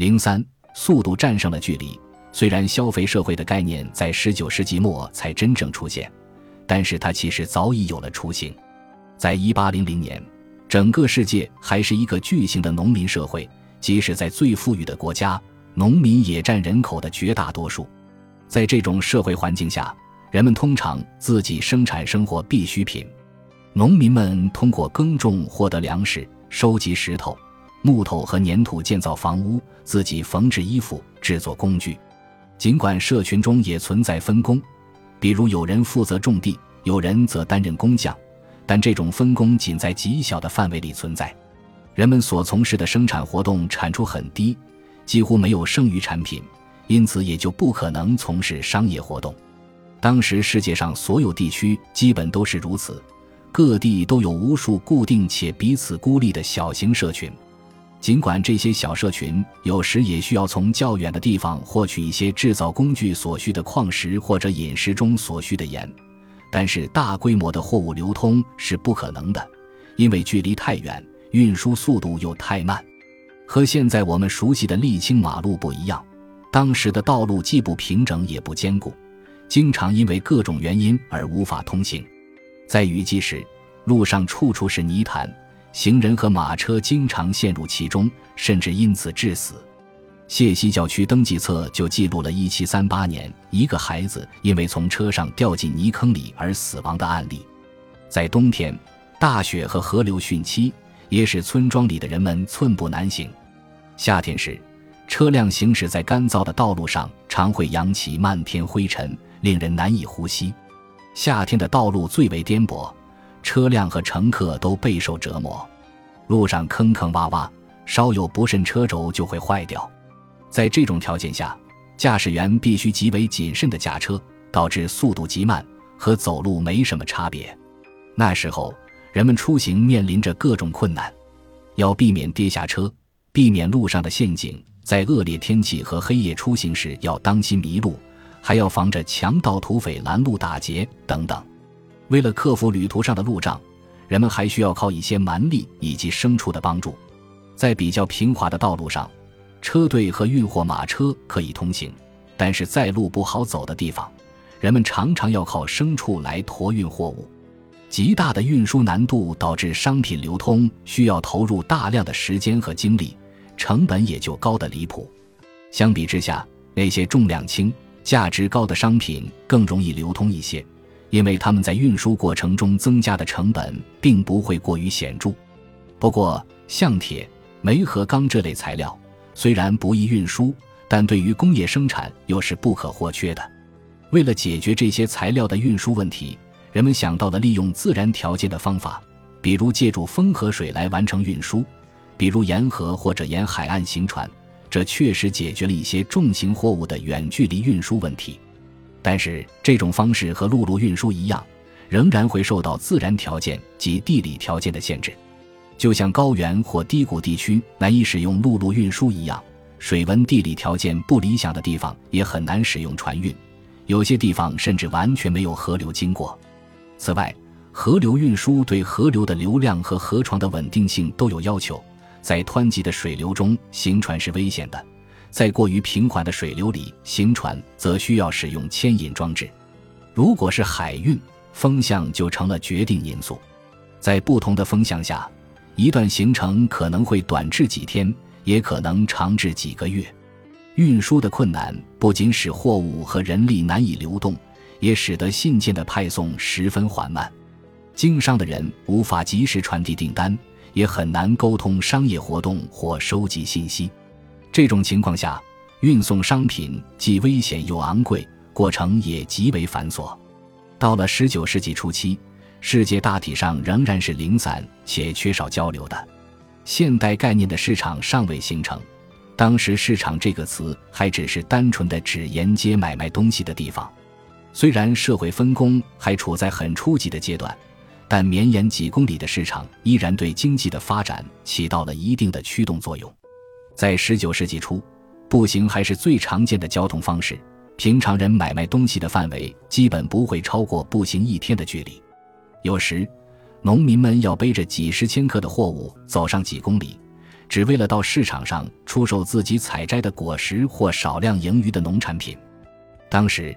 零三，速度战胜了距离。虽然消费社会的概念在十九世纪末才真正出现，但是它其实早已有了雏形。在一八零零年，整个世界还是一个巨型的农民社会，即使在最富裕的国家，农民也占人口的绝大多数。在这种社会环境下，人们通常自己生产生活必需品。农民们通过耕种获得粮食，收集石头、木头和粘土建造房屋，自己缝制衣服、制作工具。尽管社群中也存在分工，比如有人负责种地，有人则担任工匠，但这种分工仅在极小的范围里存在。人们所从事的生产活动产出很低，几乎没有剩余产品，因此也就不可能从事商业活动。当时世界上所有地区基本都是如此，各地都有无数固定且彼此孤立的小型社群。尽管这些小社群有时也需要从较远的地方获取一些制造工具所需的矿石或者饮食中所需的盐，但是大规模的货物流通是不可能的，因为距离太远，运输速度又太慢。和现在我们熟悉的沥青马路不一样，当时的道路既不平整也不坚固，经常因为各种原因而无法通行。在雨季时，路上处处是泥潭。行人和马车经常陷入其中，甚至因此致死。谢西教区登记册就记录了1738年一个孩子因为从车上掉进泥坑里而死亡的案例。在冬天，大雪和河流汛期也使村庄里的人们寸步难行。夏天时，车辆行驶在干燥的道路上，常会扬起漫天灰尘，令人难以呼吸。夏天的道路最为颠簸。车辆和乘客都备受折磨，路上坑坑洼洼，稍有不慎车轴就会坏掉。在这种条件下，驾驶员必须极为谨慎地驾车，导致速度极慢，和走路没什么差别。那时候，人们出行面临着各种困难，要避免跌下车，避免路上的陷阱，在恶劣天气和黑夜出行时要当心迷路，还要防着强盗土匪拦路打劫等等。为了克服旅途上的路障，人们还需要靠一些蛮力以及牲畜的帮助。在比较平滑的道路上，车队和运货马车可以通行，但是在路不好走的地方，人们常常要靠牲畜来驮运货物。极大的运输难度导致商品流通需要投入大量的时间和精力，成本也就高得离谱。相比之下，那些重量轻、价值高的商品更容易流通一些。因为他们在运输过程中增加的成本并不会过于显著。不过，像铁、煤和钢这类材料虽然不易运输，但对于工业生产又是不可或缺的。为了解决这些材料的运输问题，人们想到了利用自然条件的方法，比如借助风和水来完成运输，比如沿河或者沿海岸行船。这确实解决了一些重型货物的远距离运输问题。但是这种方式和陆路运输一样，仍然会受到自然条件及地理条件的限制。就像高原或低谷地区难以使用陆路运输一样，水文地理条件不理想的地方也很难使用船运。有些地方甚至完全没有河流经过。此外，河流运输对河流的流量和河床的稳定性都有要求。在湍急的水流中行船是危险的。在过于平缓的水流里行船，则需要使用牵引装置。如果是海运，风向就成了决定因素。在不同的风向下，一段行程可能会短至几天，也可能长至几个月。运输的困难不仅使货物和人力难以流动，也使得信件的派送十分缓慢。经商的人无法及时传递订单，也很难沟通商业活动或收集信息。这种情况下，运送商品既危险又昂贵，过程也极为繁琐。到了十九世纪初期，世界大体上仍然是零散且缺少交流的，现代概念的市场尚未形成。当时“市场”这个词还只是单纯的指沿街买卖东西的地方。虽然社会分工还处在很初级的阶段，但绵延几公里的市场依然对经济的发展起到了一定的驱动作用。在十九世纪初，步行还是最常见的交通方式。平常人买卖东西的范围基本不会超过步行一天的距离。有时，农民们要背着几十千克的货物走上几公里，只为了到市场上出售自己采摘的果实或少量盈余的农产品。当时，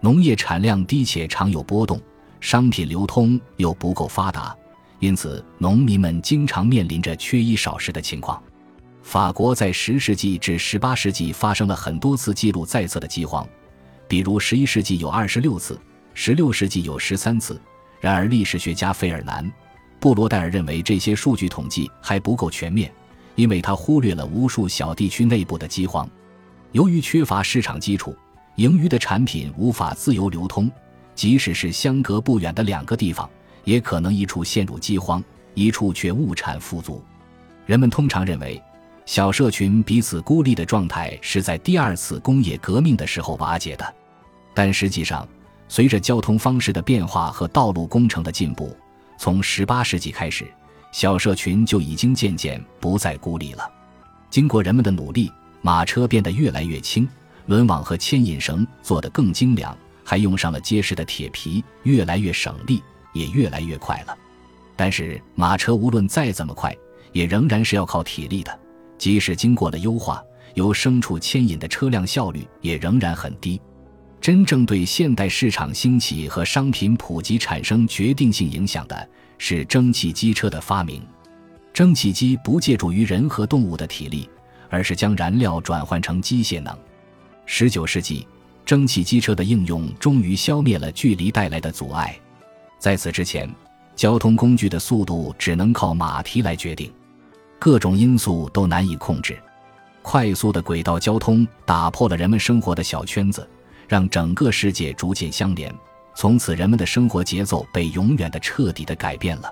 农业产量低且常有波动，商品流通又不够发达，因此农民们经常面临着缺衣少食的情况。法国在十世纪至十八世纪发生了很多次记录在册的饥荒，比如十一世纪有二十六次，十六世纪有十三次。然而，历史学家费尔南·布罗代尔认为这些数据统计还不够全面，因为他忽略了无数小地区内部的饥荒。由于缺乏市场基础，盈余的产品无法自由流通，即使是相隔不远的两个地方，也可能一处陷入饥荒，一处却物产富足。人们通常认为。小社群彼此孤立的状态是在第二次工业革命的时候瓦解的，但实际上，随着交通方式的变化和道路工程的进步，从18世纪开始，小社群就已经渐渐不再孤立了。经过人们的努力，马车变得越来越轻，轮网和牵引绳做得更精良，还用上了结实的铁皮，越来越省力，也越来越快了。但是，马车无论再怎么快，也仍然是要靠体力的。即使经过了优化，由牲畜牵引的车辆效率也仍然很低。真正对现代市场兴起和商品普及产生决定性影响的是蒸汽机车的发明。蒸汽机不借助于人和动物的体力，而是将燃料转换成机械能。十九世纪，蒸汽机车的应用终于消灭了距离带来的阻碍。在此之前，交通工具的速度只能靠马蹄来决定。各种因素都难以控制，快速的轨道交通打破了人们生活的小圈子，让整个世界逐渐相连。从此，人们的生活节奏被永远的、彻底的改变了。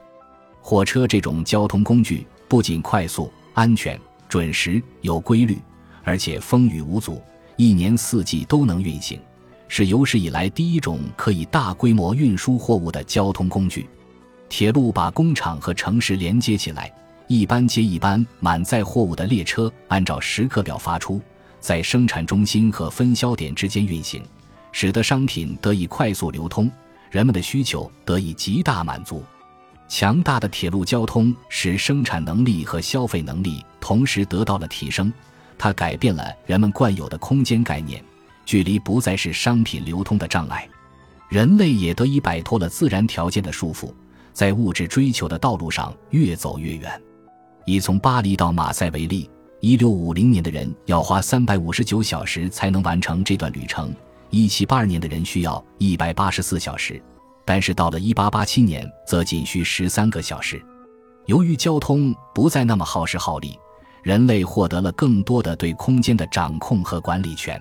火车这种交通工具不仅快速、安全、准时、有规律，而且风雨无阻，一年四季都能运行，是有史以来第一种可以大规模运输货物的交通工具。铁路把工厂和城市连接起来。一班接一班满载货物的列车按照时刻表发出，在生产中心和分销点之间运行，使得商品得以快速流通，人们的需求得以极大满足。强大的铁路交通使生产能力和消费能力同时得到了提升，它改变了人们惯有的空间概念，距离不再是商品流通的障碍，人类也得以摆脱了自然条件的束缚，在物质追求的道路上越走越远。以从巴黎到马赛为例，一六五零年的人要花三百五十九小时才能完成这段旅程，一七八二年的人需要一百八十四小时，但是到了一八八七年，则仅需十三个小时。由于交通不再那么耗时耗力，人类获得了更多的对空间的掌控和管理权。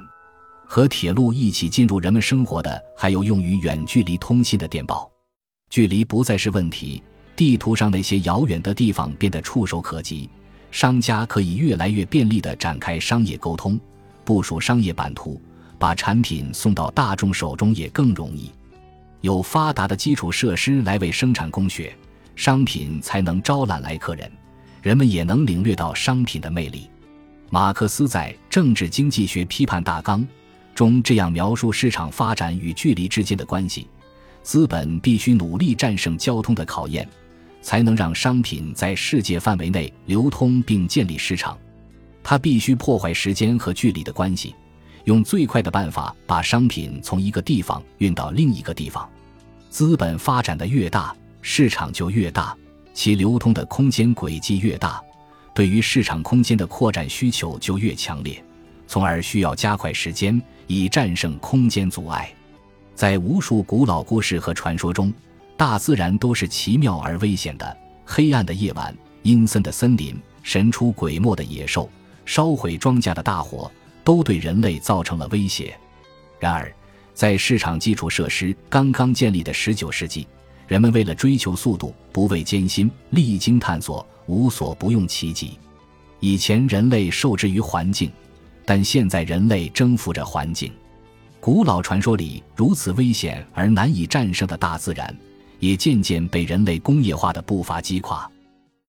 和铁路一起进入人们生活的，还有用于远距离通信的电报，距离不再是问题。地图上那些遥远的地方变得触手可及，商家可以越来越便利地展开商业沟通，部署商业版图，把产品送到大众手中也更容易。有发达的基础设施来为生产供血，商品才能招揽来客人，人们也能领略到商品的魅力。马克思在《政治经济学批判大纲》中这样描述市场发展与距离之间的关系：资本必须努力战胜交通的考验。才能让商品在世界范围内流通并建立市场。它必须破坏时间和距离的关系，用最快的办法把商品从一个地方运到另一个地方。资本发展的越大，市场就越大，其流通的空间轨迹越大，对于市场空间的扩展需求就越强烈，从而需要加快时间以战胜空间阻碍。在无数古老故事和传说中。大自然都是奇妙而危险的。黑暗的夜晚，阴森的森林，神出鬼没的野兽，烧毁庄稼的大火，都对人类造成了威胁。然而，在市场基础设施刚刚建立的19世纪，人们为了追求速度，不畏艰辛，历经探索，无所不用其极。以前人类受制于环境，但现在人类征服着环境。古老传说里如此危险而难以战胜的大自然。也渐渐被人类工业化的步伐击垮。